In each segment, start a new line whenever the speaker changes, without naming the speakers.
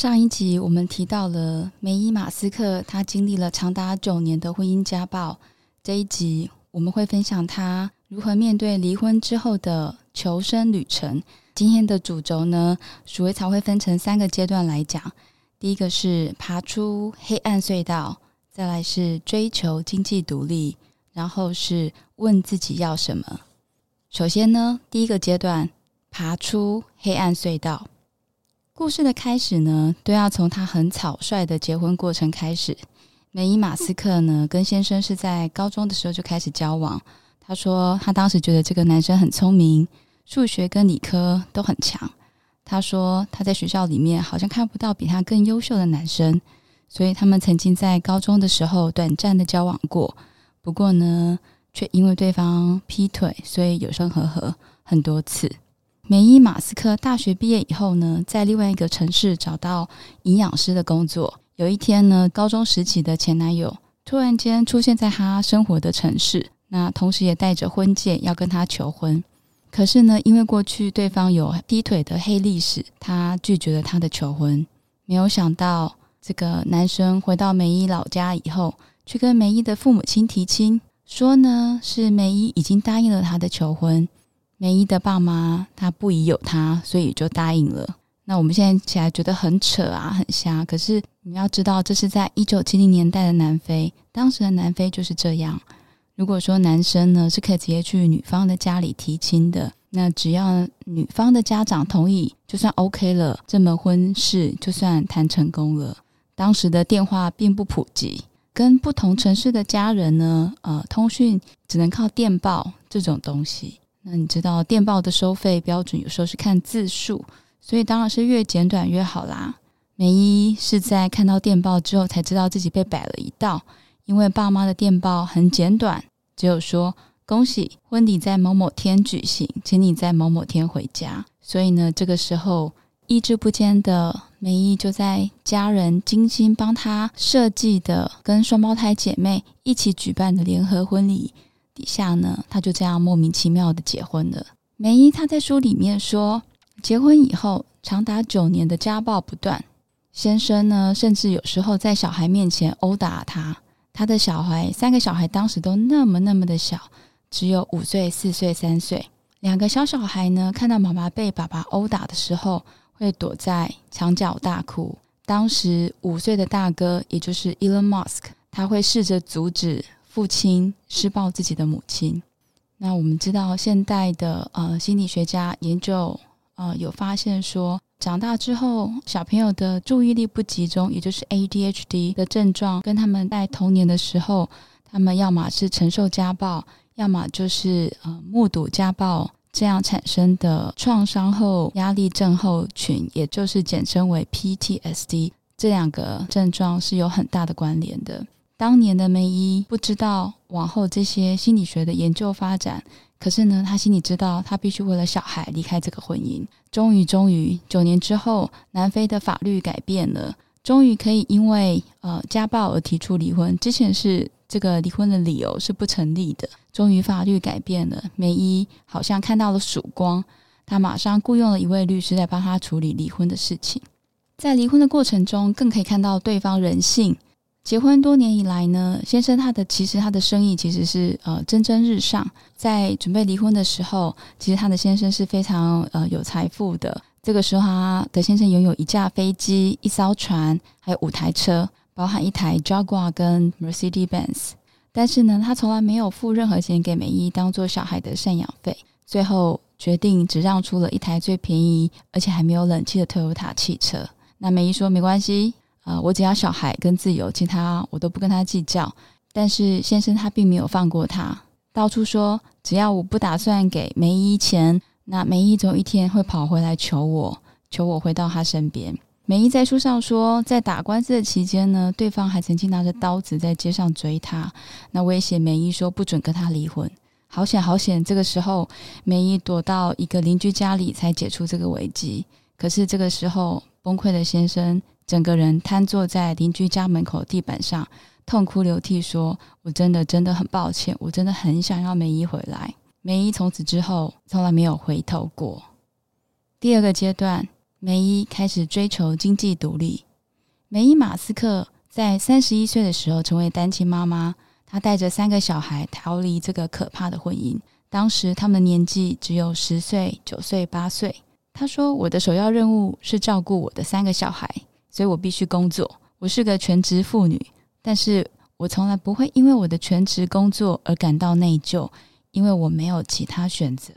上一集我们提到了梅伊马斯克，他经历了长达九年的婚姻家暴。这一集我们会分享他如何面对离婚之后的求生旅程。今天的主轴呢，鼠尾草会分成三个阶段来讲。第一个是爬出黑暗隧道，再来是追求经济独立，然后是问自己要什么。首先呢，第一个阶段爬出黑暗隧道。故事的开始呢，都要从他很草率的结婚过程开始。梅伊马斯克呢，跟先生是在高中的时候就开始交往。他说，他当时觉得这个男生很聪明，数学跟理科都很强。他说，他在学校里面好像看不到比他更优秀的男生，所以他们曾经在高中的时候短暂的交往过。不过呢，却因为对方劈腿，所以有生和合很多次。梅伊马斯克大学毕业以后呢，在另外一个城市找到营养师的工作。有一天呢，高中时期的前男友突然间出现在他生活的城市，那同时也带着婚戒要跟他求婚。可是呢，因为过去对方有劈腿的黑历史，他拒绝了他的求婚。没有想到，这个男生回到梅伊老家以后，去跟梅伊的父母亲提亲，说呢是梅伊已经答应了他的求婚。梅姨的爸妈他不疑有他，所以就答应了。那我们现在起来觉得很扯啊，很瞎。可是你要知道，这是在一九七零年代的南非，当时的南非就是这样。如果说男生呢是可以直接去女方的家里提亲的，那只要女方的家长同意，就算 OK 了，这门婚事就算谈成功了。当时的电话并不普及，跟不同城市的家人呢，呃，通讯只能靠电报这种东西。那你知道电报的收费标准有时候是看字数，所以当然是越简短越好啦。梅姨是在看到电报之后才知道自己被摆了一道，因为爸妈的电报很简短，只有说恭喜婚礼在某某天举行，请你在某某天回家。所以呢，这个时候意志不坚的梅姨就在家人精心帮她设计的跟双胞胎姐妹一起举办的联合婚礼。底下呢，他就这样莫名其妙的结婚了。梅姨她在书里面说，结婚以后长达九年的家暴不断，先生呢甚至有时候在小孩面前殴打他。他的小孩三个小孩当时都那么那么的小，只有五岁、四岁、三岁。两个小小孩呢，看到妈妈被爸爸殴打的时候，会躲在墙角大哭。当时五岁的大哥，也就是 Elon Musk，他会试着阻止。父亲施暴自己的母亲。那我们知道，现代的呃心理学家研究呃有发现说，长大之后小朋友的注意力不集中，也就是 ADHD 的症状，跟他们在童年的时候，他们要么是承受家暴，要么就是呃目睹家暴这样产生的创伤后压力症候群，也就是简称为 PTSD，这两个症状是有很大的关联的。当年的梅姨不知道往后这些心理学的研究发展，可是呢，她心里知道，她必须为了小孩离开这个婚姻。终于，终于，九年之后，南非的法律改变了，终于可以因为呃家暴而提出离婚。之前是这个离婚的理由是不成立的。终于法律改变了，梅姨好像看到了曙光，她马上雇佣了一位律师来帮她处理离婚的事情。在离婚的过程中，更可以看到对方人性。结婚多年以来呢，先生他的其实他的生意其实是呃蒸蒸日上。在准备离婚的时候，其实他的先生是非常呃有财富的。这个时候，他的先生拥有一架飞机、一艘船，还有五台车，包含一台 Jaguar 跟 Mercedes Benz。但是呢，他从来没有付任何钱给美伊当做小孩的赡养费。最后决定只让出了一台最便宜而且还没有冷气的 Toyota 汽车。那美伊说没关系。呃，我只要小孩跟自由，其他我都不跟他计较。但是先生他并没有放过他，到处说只要我不打算给梅姨钱，那梅姨总有一天会跑回来求我，求我回到他身边。梅姨在书上说，在打官司的期间呢，对方还曾经拿着刀子在街上追他，那威胁梅姨说不准跟他离婚。好险好险，这个时候梅姨躲到一个邻居家里才解除这个危机。可是这个时候崩溃的先生。整个人瘫坐在邻居家门口地板上，痛哭流涕说：“我真的真的很抱歉，我真的很想要梅姨回来。”梅姨从此之后从来没有回头过。第二个阶段，梅姨开始追求经济独立。梅姨马斯克在三十一岁的时候成为单亲妈妈，她带着三个小孩逃离这个可怕的婚姻。当时他们的年纪只有十岁、九岁、八岁。她说：“我的首要任务是照顾我的三个小孩，所以我必须工作。我是个全职妇女，但是我从来不会因为我的全职工作而感到内疚，因为我没有其他选择。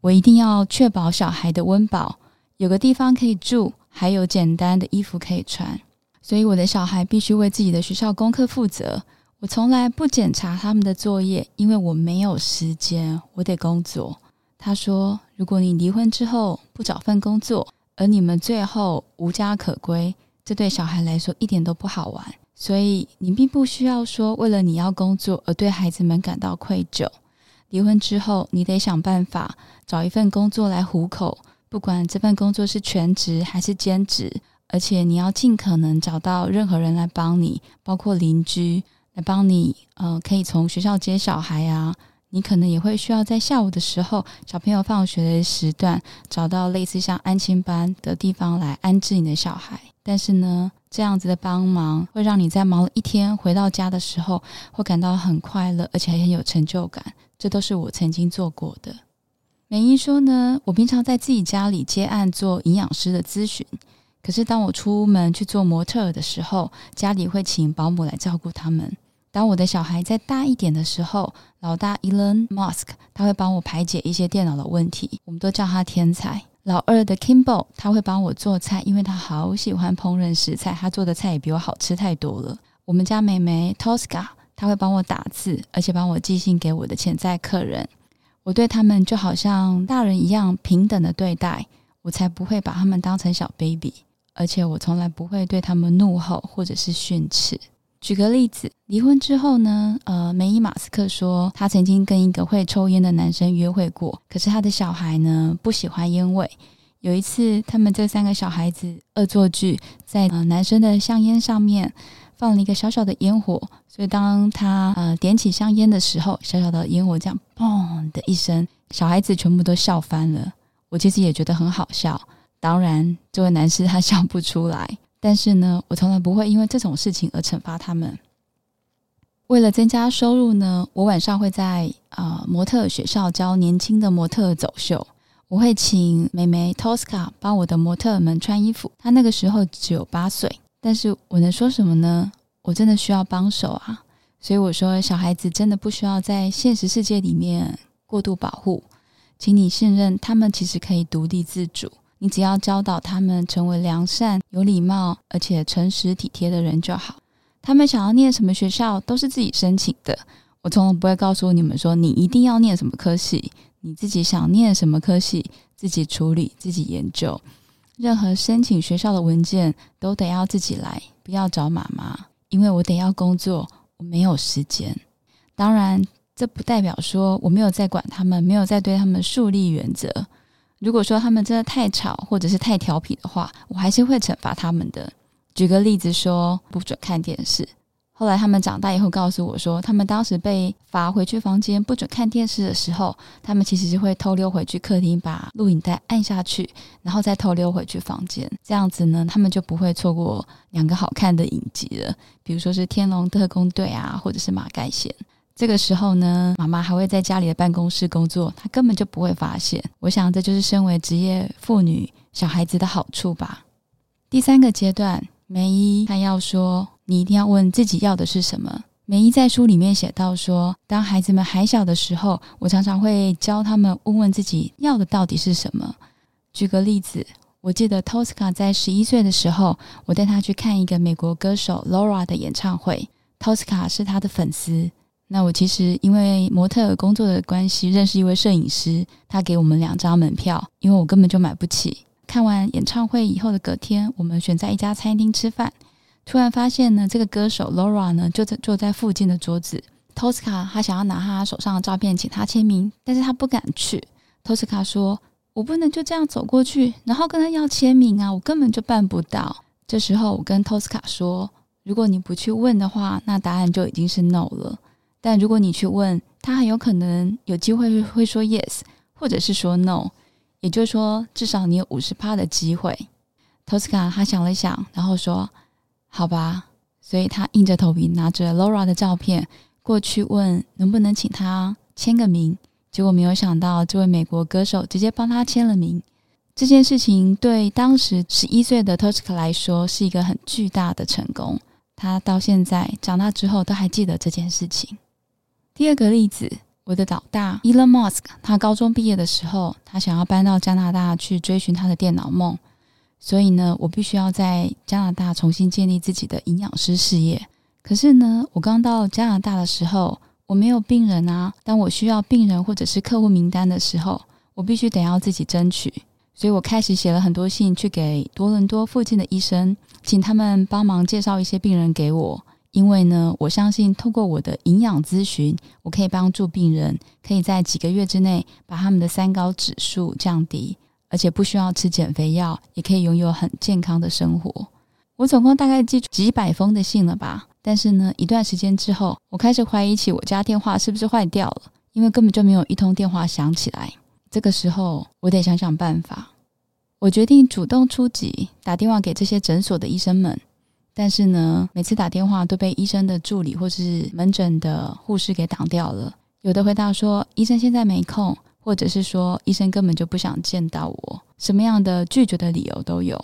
我一定要确保小孩的温饱。”有个地方可以住，还有简单的衣服可以穿，所以我的小孩必须为自己的学校功课负责。我从来不检查他们的作业，因为我没有时间，我得工作。他说：“如果你离婚之后不找份工作，而你们最后无家可归，这对小孩来说一点都不好玩。所以你并不需要说为了你要工作而对孩子们感到愧疚。离婚之后，你得想办法找一份工作来糊口。”不管这份工作是全职还是兼职，而且你要尽可能找到任何人来帮你，包括邻居来帮你。呃，可以从学校接小孩啊，你可能也会需要在下午的时候，小朋友放学的时段，找到类似像安亲班的地方来安置你的小孩。但是呢，这样子的帮忙会让你在忙了一天回到家的时候，会感到很快乐，而且很有成就感。这都是我曾经做过的。美英说呢，我平常在自己家里接案做营养师的咨询，可是当我出门去做模特的时候，家里会请保姆来照顾他们。当我的小孩再大一点的时候，老大 Elon Musk 他会帮我排解一些电脑的问题，我们都叫他天才。老二的 Kimball 他会帮我做菜，因为他好喜欢烹饪食材，他做的菜也比我好吃太多了。我们家妹妹 Tosca 他会帮我打字，而且帮我寄信给我的潜在客人。我对他们就好像大人一样平等的对待，我才不会把他们当成小 baby，而且我从来不会对他们怒吼或者是训斥。举个例子，离婚之后呢，呃，梅姨马斯克说他曾经跟一个会抽烟的男生约会过，可是他的小孩呢不喜欢烟味。有一次，他们这三个小孩子恶作剧，在呃男生的香烟上面。放了一个小小的烟火，所以当他呃点起香烟的时候，小小的烟火这样砰的一声，小孩子全部都笑翻了。我其实也觉得很好笑。当然，这位男士他笑不出来，但是呢，我从来不会因为这种事情而惩罚他们。为了增加收入呢，我晚上会在啊模特学校教年轻的模特走秀。我会请妹妹 Tosca 帮我的模特们穿衣服。她那个时候只有八岁。但是我能说什么呢？我真的需要帮手啊！所以我说，小孩子真的不需要在现实世界里面过度保护，请你信任他们，其实可以独立自主。你只要教导他们成为良善、有礼貌而且诚实体贴的人就好。他们想要念什么学校都是自己申请的，我从来不会告诉你们说你一定要念什么科系，你自己想念什么科系，自己处理，自己研究。任何申请学校的文件都得要自己来，不要找妈妈，因为我得要工作，我没有时间。当然，这不代表说我没有在管他们，没有在对他们树立原则。如果说他们真的太吵或者是太调皮的话，我还是会惩罚他们的。举个例子说，不准看电视。后来他们长大以后告诉我说，他们当时被罚回去房间不准看电视的时候，他们其实是会偷溜回去客厅把录影带按下去，然后再偷溜回去房间。这样子呢，他们就不会错过两个好看的影集了，比如说是《天龙特工队》啊，或者是《马盖先》。这个时候呢，妈妈还会在家里的办公室工作，她根本就不会发现。我想这就是身为职业妇女小孩子的好处吧。第三个阶段，梅姨她要说。你一定要问自己要的是什么。梅姨在书里面写到说，当孩子们还小的时候，我常常会教他们问问自己要的到底是什么。举个例子，我记得 Tosca 在十一岁的时候，我带他去看一个美国歌手 Laura 的演唱会。Tosca 是他的粉丝。那我其实因为模特工作的关系，认识一位摄影师，他给我们两张门票，因为我根本就买不起。看完演唱会以后的隔天，我们选在一家餐厅吃饭。突然发现呢，这个歌手 Laura 呢就在坐在附近的桌子。Tosca 他想要拿他手上的照片请他签名，但是他不敢去。Tosca 说：“我不能就这样走过去，然后跟他要签名啊，我根本就办不到。”这时候我跟 Tosca 说：“如果你不去问的话，那答案就已经是 no 了。但如果你去问，他很有可能有机会会说 yes，或者是说 no。也就是说，至少你有五十趴的机会。托斯卡他想了想，然后说：“好吧。”所以他硬着头皮拿着 Laura 的照片过去问能不能请他签个名。结果没有想到，这位美国歌手直接帮他签了名。这件事情对当时十一岁的 Tosca 来说是一个很巨大的成功。他到现在长大之后都还记得这件事情。第二个例子，我的老大 Elon Musk，他高中毕业的时候，他想要搬到加拿大去追寻他的电脑梦。所以呢，我必须要在加拿大重新建立自己的营养师事业。可是呢，我刚到加拿大的时候。我没有病人啊，当我需要病人或者是客户名单的时候，我必须得要自己争取。所以我开始写了很多信去给多伦多附近的医生，请他们帮忙介绍一些病人给我。因为呢，我相信透过我的营养咨询，我可以帮助病人可以在几个月之内把他们的三高指数降低，而且不需要吃减肥药，也可以拥有很健康的生活。我总共大概寄几百封的信了吧。但是呢，一段时间之后，我开始怀疑起我家电话是不是坏掉了，因为根本就没有一通电话响起来。这个时候，我得想想办法。我决定主动出击，打电话给这些诊所的医生们。但是呢，每次打电话都被医生的助理或是门诊的护士给挡掉了。有的回答说医生现在没空，或者是说医生根本就不想见到我，什么样的拒绝的理由都有。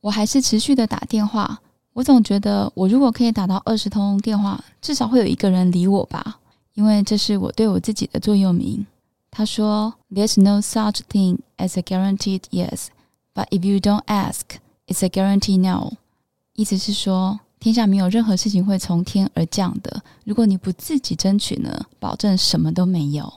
我还是持续的打电话。我总觉得，我如果可以打到二十通电话，至少会有一个人理我吧，因为这是我对我自己的座右铭。他说：“There's no such thing as a guaranteed yes, but if you don't ask, it's a guarantee no。”意思是说，天下没有任何事情会从天而降的。如果你不自己争取呢，保证什么都没有。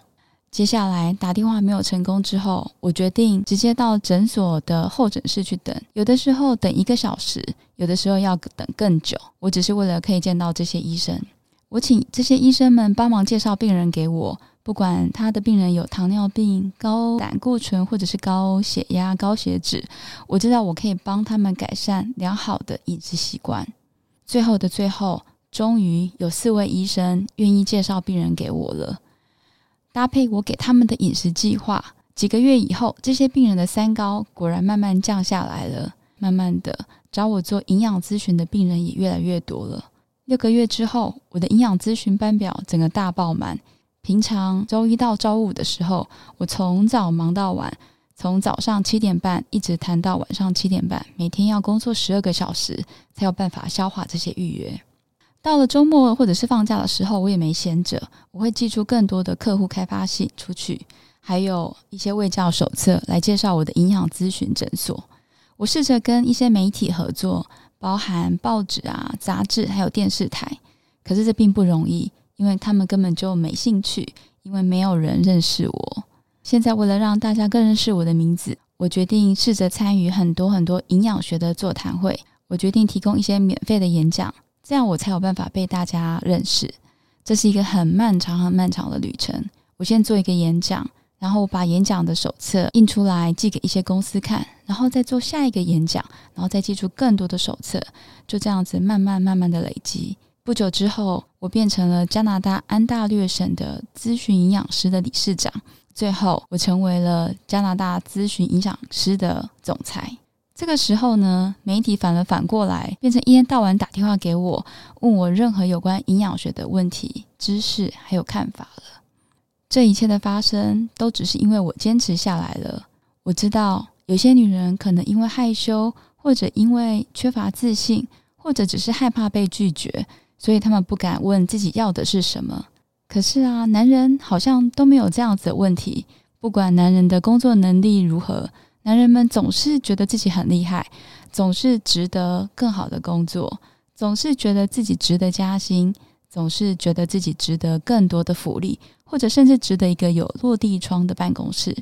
接下来打电话没有成功之后，我决定直接到诊所的候诊室去等。有的时候等一个小时，有的时候要等更久。我只是为了可以见到这些医生。我请这些医生们帮忙介绍病人给我，不管他的病人有糖尿病、高胆固醇或者是高血压、高血脂，我知道我可以帮他们改善良好的饮食习惯。最后的最后，终于有四位医生愿意介绍病人给我了。搭配我给他们的饮食计划，几个月以后，这些病人的三高果然慢慢降下来了。慢慢的，找我做营养咨询的病人也越来越多了。六个月之后，我的营养咨询班表整个大爆满。平常周一到周五的时候，我从早忙到晚，从早上七点半一直谈到晚上七点半，每天要工作十二个小时，才有办法消化这些预约。到了周末或者是放假的时候，我也没闲着，我会寄出更多的客户开发信出去，还有一些卫教手册来介绍我的营养咨询诊所。我试着跟一些媒体合作，包含报纸啊、杂志还有电视台，可是这并不容易，因为他们根本就没兴趣，因为没有人认识我。现在为了让大家更认识我的名字，我决定试着参与很多很多营养学的座谈会。我决定提供一些免费的演讲。这样我才有办法被大家认识。这是一个很漫长、很漫长的旅程。我先做一个演讲，然后我把演讲的手册印出来寄给一些公司看，然后再做下一个演讲，然后再寄出更多的手册，就这样子慢慢、慢慢的累积。不久之后，我变成了加拿大安大略省的咨询营养师的理事长。最后，我成为了加拿大咨询营养师的总裁。这个时候呢，媒体反而反过来变成一天到晚打电话给我，问我任何有关营养学的问题、知识还有看法了。这一切的发生，都只是因为我坚持下来了。我知道有些女人可能因为害羞，或者因为缺乏自信，或者只是害怕被拒绝，所以他们不敢问自己要的是什么。可是啊，男人好像都没有这样子的问题，不管男人的工作能力如何。男人们总是觉得自己很厉害，总是值得更好的工作，总是觉得自己值得加薪，总是觉得自己值得更多的福利，或者甚至值得一个有落地窗的办公室。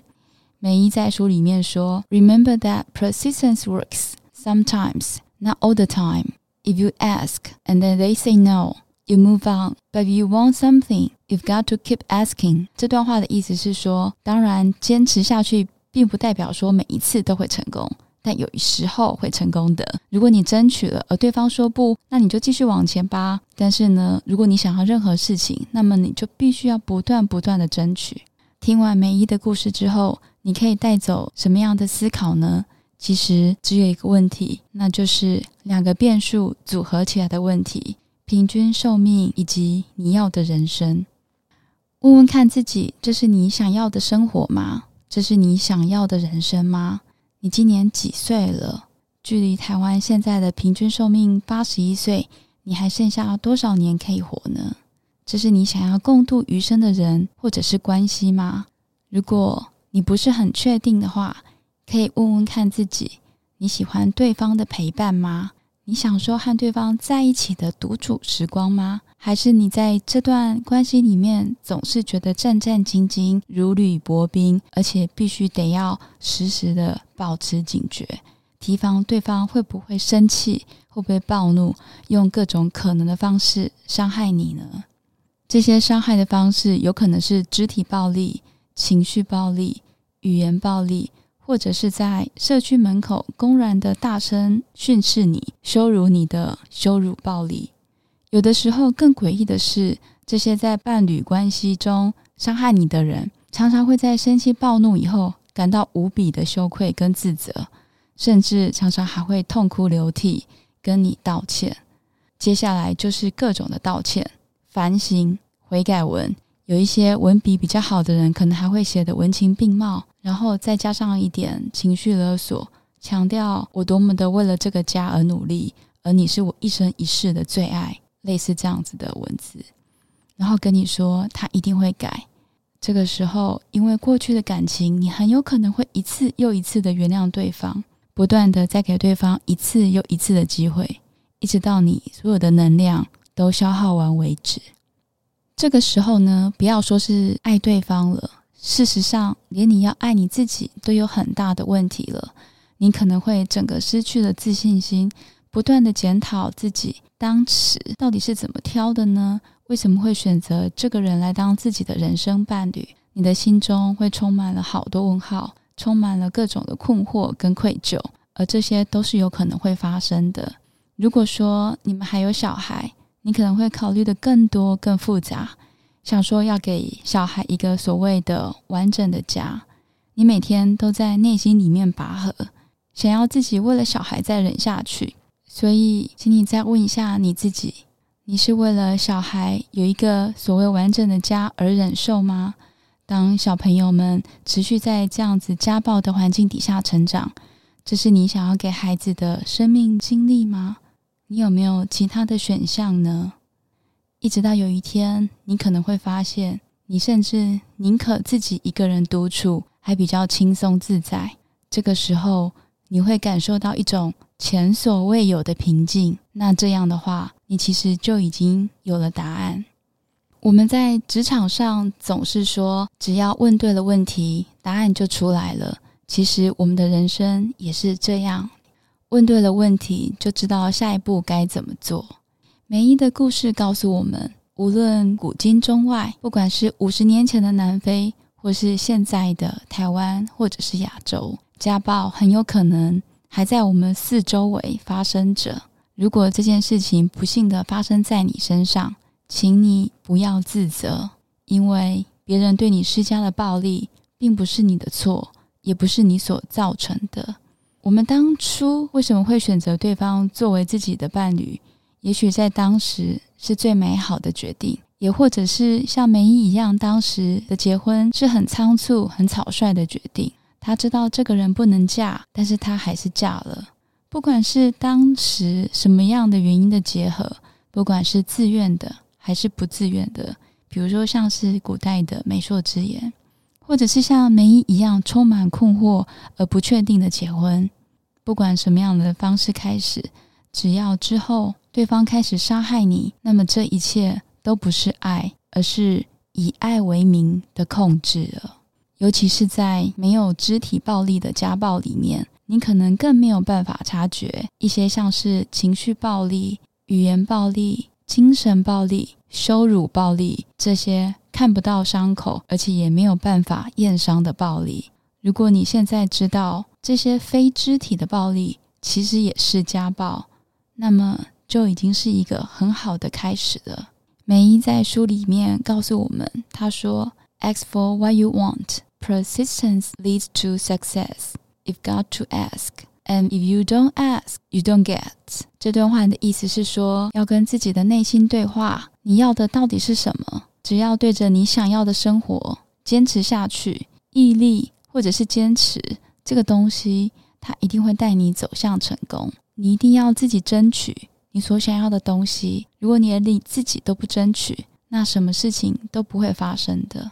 美伊在书里面说：“Remember that persistence works sometimes, not all the time. If you ask and then they say no, you move on. But if you want something, you've got to keep asking.” 这段话的意思是说，当然坚持下去。并不代表说每一次都会成功，但有时候会成功的。如果你争取了，而对方说不，那你就继续往前吧。但是呢，如果你想要任何事情，那么你就必须要不断不断的争取。听完梅姨的故事之后，你可以带走什么样的思考呢？其实只有一个问题，那就是两个变数组合起来的问题：平均寿命以及你要的人生。问问看自己，这是你想要的生活吗？这是你想要的人生吗？你今年几岁了？距离台湾现在的平均寿命八十一岁，你还剩下多少年可以活呢？这是你想要共度余生的人或者是关系吗？如果你不是很确定的话，可以问问看自己：你喜欢对方的陪伴吗？你享受和对方在一起的独处时光吗？还是你在这段关系里面总是觉得战战兢兢、如履薄冰，而且必须得要时时的保持警觉？提防对方会不会生气，会不会暴怒，用各种可能的方式伤害你呢？这些伤害的方式有可能是肢体暴力、情绪暴力、语言暴力，或者是在社区门口公然的大声训斥你、羞辱你的羞辱暴力。有的时候更诡异的是，这些在伴侣关系中伤害你的人，常常会在生气暴怒以后感到无比的羞愧跟自责。甚至常常还会痛哭流涕跟你道歉，接下来就是各种的道歉、反省、悔改文。有一些文笔比较好的人，可能还会写的文情并茂，然后再加上一点情绪勒索，强调我多么的为了这个家而努力，而你是我一生一世的最爱，类似这样子的文字，然后跟你说他一定会改。这个时候，因为过去的感情，你很有可能会一次又一次的原谅对方。不断的再给对方一次又一次的机会，一直到你所有的能量都消耗完为止。这个时候呢，不要说是爱对方了，事实上，连你要爱你自己都有很大的问题了。你可能会整个失去了自信心，不断的检讨自己当时到底是怎么挑的呢？为什么会选择这个人来当自己的人生伴侣？你的心中会充满了好多问号。充满了各种的困惑跟愧疚，而这些都是有可能会发生的。如果说你们还有小孩，你可能会考虑的更多、更复杂，想说要给小孩一个所谓的完整的家。你每天都在内心里面拔河，想要自己为了小孩再忍下去。所以，请你再问一下你自己：你是为了小孩有一个所谓完整的家而忍受吗？当小朋友们持续在这样子家暴的环境底下成长，这是你想要给孩子的生命经历吗？你有没有其他的选项呢？一直到有一天，你可能会发现，你甚至宁可自己一个人独处，还比较轻松自在。这个时候，你会感受到一种前所未有的平静。那这样的话，你其实就已经有了答案。我们在职场上总是说，只要问对了问题，答案就出来了。其实我们的人生也是这样，问对了问题，就知道下一步该怎么做。梅姨的故事告诉我们，无论古今中外，不管是五十年前的南非，或是现在的台湾，或者是亚洲，家暴很有可能还在我们四周围发生着。如果这件事情不幸的发生在你身上，请你不要自责，因为别人对你施加的暴力并不是你的错，也不是你所造成的。我们当初为什么会选择对方作为自己的伴侣？也许在当时是最美好的决定，也或者是像梅姨一样，当时的结婚是很仓促、很草率的决定。她知道这个人不能嫁，但是她还是嫁了。不管是当时什么样的原因的结合，不管是自愿的。还是不自愿的，比如说像是古代的媒妁之言，或者是像梅姨一样充满困惑而不确定的结婚。不管什么样的方式开始，只要之后对方开始杀害你，那么这一切都不是爱，而是以爱为名的控制了。尤其是在没有肢体暴力的家暴里面，你可能更没有办法察觉一些像是情绪暴力、语言暴力。精神暴力、羞辱暴力这些看不到伤口，而且也没有办法验伤的暴力。如果你现在知道这些非肢体的暴力其实也是家暴，那么就已经是一个很好的开始了。梅姨在书里面告诉我们，她说：“Ask for what you want. Persistence leads to success. You've got to ask And if you don't ask, you don't get。这段话的意思是说，要跟自己的内心对话，你要的到底是什么？只要对着你想要的生活坚持下去，毅力或者是坚持这个东西，它一定会带你走向成功。你一定要自己争取你所想要的东西。如果你连你自己都不争取，那什么事情都不会发生的。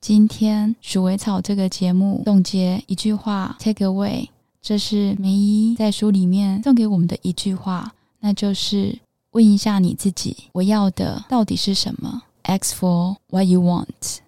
今天鼠尾草这个节目总结一句话，take away，这是梅姨在书里面送给我们的一句话，那就是问一下你自己，我要的到底是什么？Ask for what you want。